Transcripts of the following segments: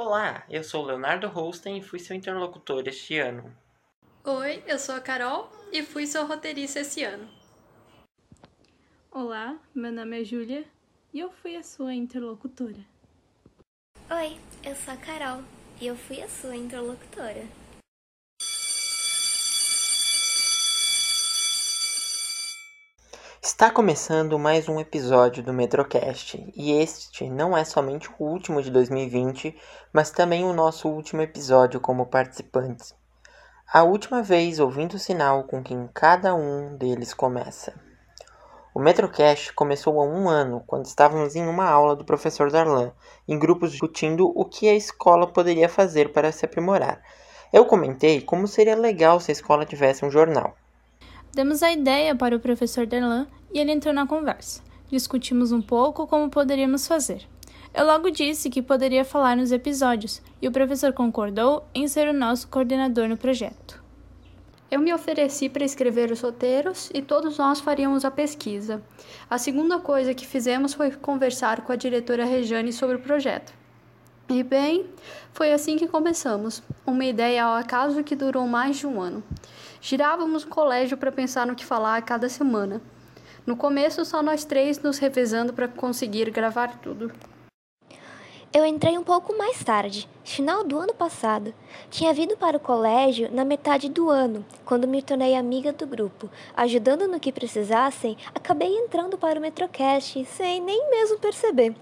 Olá, eu sou Leonardo Holsten e fui seu interlocutor este ano. Oi, eu sou a Carol e fui sua roteirista esse ano. Olá, meu nome é Júlia e eu fui a sua interlocutora. Oi, eu sou a Carol e eu fui a sua interlocutora. Está começando mais um episódio do Metrocast e este não é somente o último de 2020, mas também o nosso último episódio como participantes. A última vez ouvindo o sinal com quem cada um deles começa. O Metrocast começou há um ano, quando estávamos em uma aula do professor Darlan, em grupos discutindo o que a escola poderia fazer para se aprimorar. Eu comentei como seria legal se a escola tivesse um jornal. Demos a ideia para o professor Darlan e ele entrou na conversa. Discutimos um pouco como poderíamos fazer. Eu logo disse que poderia falar nos episódios e o professor concordou em ser o nosso coordenador no projeto. Eu me ofereci para escrever os roteiros e todos nós faríamos a pesquisa. A segunda coisa que fizemos foi conversar com a diretora Rejane sobre o projeto. E bem, foi assim que começamos. Uma ideia ao acaso que durou mais de um ano. Girávamos o colégio para pensar no que falar a cada semana. No começo, só nós três nos revezando para conseguir gravar tudo. Eu entrei um pouco mais tarde, final do ano passado. Tinha vindo para o colégio na metade do ano, quando me tornei amiga do grupo. Ajudando no que precisassem, acabei entrando para o Metrocast sem nem mesmo perceber.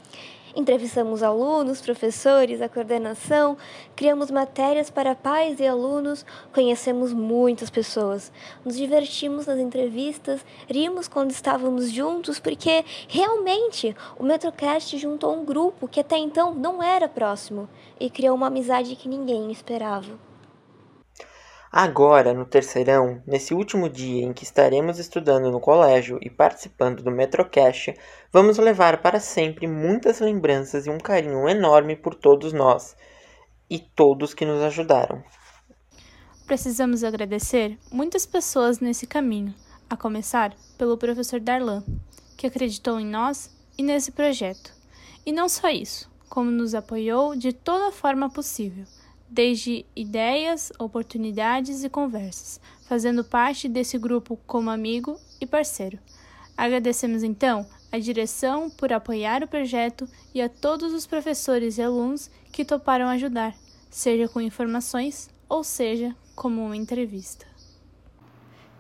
Entrevistamos alunos, professores, a coordenação, criamos matérias para pais e alunos, conhecemos muitas pessoas. Nos divertimos nas entrevistas, rimos quando estávamos juntos, porque realmente o Metrocast juntou um grupo que até então não era próximo e criou uma amizade que ninguém esperava. Agora, no terceirão, nesse último dia em que estaremos estudando no colégio e participando do Metrocast, vamos levar para sempre muitas lembranças e um carinho enorme por todos nós e todos que nos ajudaram. Precisamos agradecer muitas pessoas nesse caminho, a começar pelo professor Darlan, que acreditou em nós e nesse projeto. E não só isso, como nos apoiou de toda forma possível desde ideias, oportunidades e conversas, fazendo parte desse grupo como amigo e parceiro. Agradecemos então à direção por apoiar o projeto e a todos os professores e alunos que toparam ajudar, seja com informações ou seja como uma entrevista.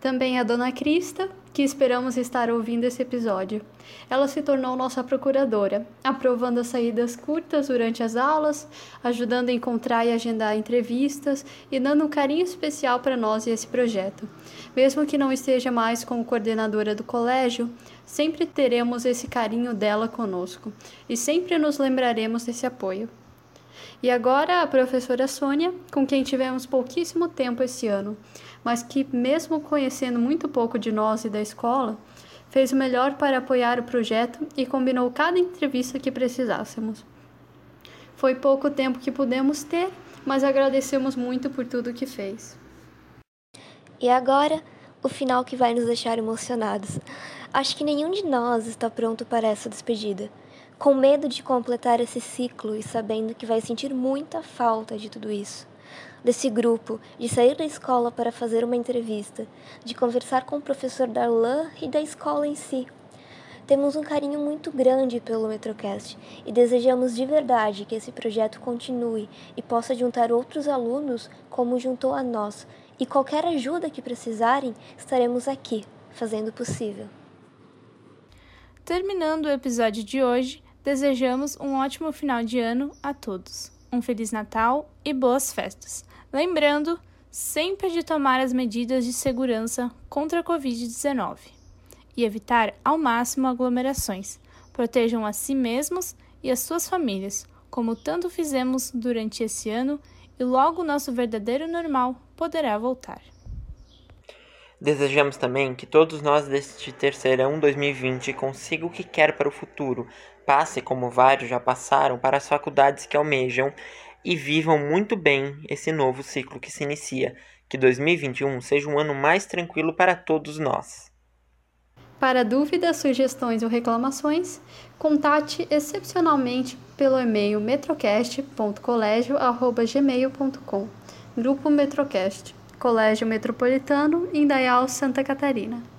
Também a Dona Crista, que esperamos estar ouvindo esse episódio. Ela se tornou nossa procuradora, aprovando as saídas curtas durante as aulas, ajudando a encontrar e agendar entrevistas e dando um carinho especial para nós e esse projeto. Mesmo que não esteja mais como coordenadora do colégio, sempre teremos esse carinho dela conosco e sempre nos lembraremos desse apoio. E agora a professora Sônia, com quem tivemos pouquíssimo tempo esse ano, mas que, mesmo conhecendo muito pouco de nós e da escola, fez o melhor para apoiar o projeto e combinou cada entrevista que precisássemos. Foi pouco tempo que pudemos ter, mas agradecemos muito por tudo que fez. E agora, o final que vai nos deixar emocionados. Acho que nenhum de nós está pronto para essa despedida. Com medo de completar esse ciclo e sabendo que vai sentir muita falta de tudo isso desse grupo, de sair da escola para fazer uma entrevista, de conversar com o professor Darlan e da escola em si. Temos um carinho muito grande pelo Metrocast e desejamos de verdade que esse projeto continue e possa juntar outros alunos como juntou a nós. E qualquer ajuda que precisarem, estaremos aqui, fazendo o possível. Terminando o episódio de hoje, desejamos um ótimo final de ano a todos. Um Feliz Natal e boas festas! Lembrando sempre de tomar as medidas de segurança contra a Covid-19 e evitar ao máximo aglomerações. Protejam a si mesmos e as suas famílias, como tanto fizemos durante esse ano, e logo nosso verdadeiro normal poderá voltar. Desejamos também que todos nós deste terceirão 2020 consigam o que quer para o futuro, passe como vários já passaram para as faculdades que almejam e vivam muito bem esse novo ciclo que se inicia. Que 2021 seja um ano mais tranquilo para todos nós. Para dúvidas, sugestões ou reclamações, contate excepcionalmente pelo e-mail metrocast.colégio.gmail.com Grupo Metrocast, Colégio Metropolitano, Indaial, Santa Catarina.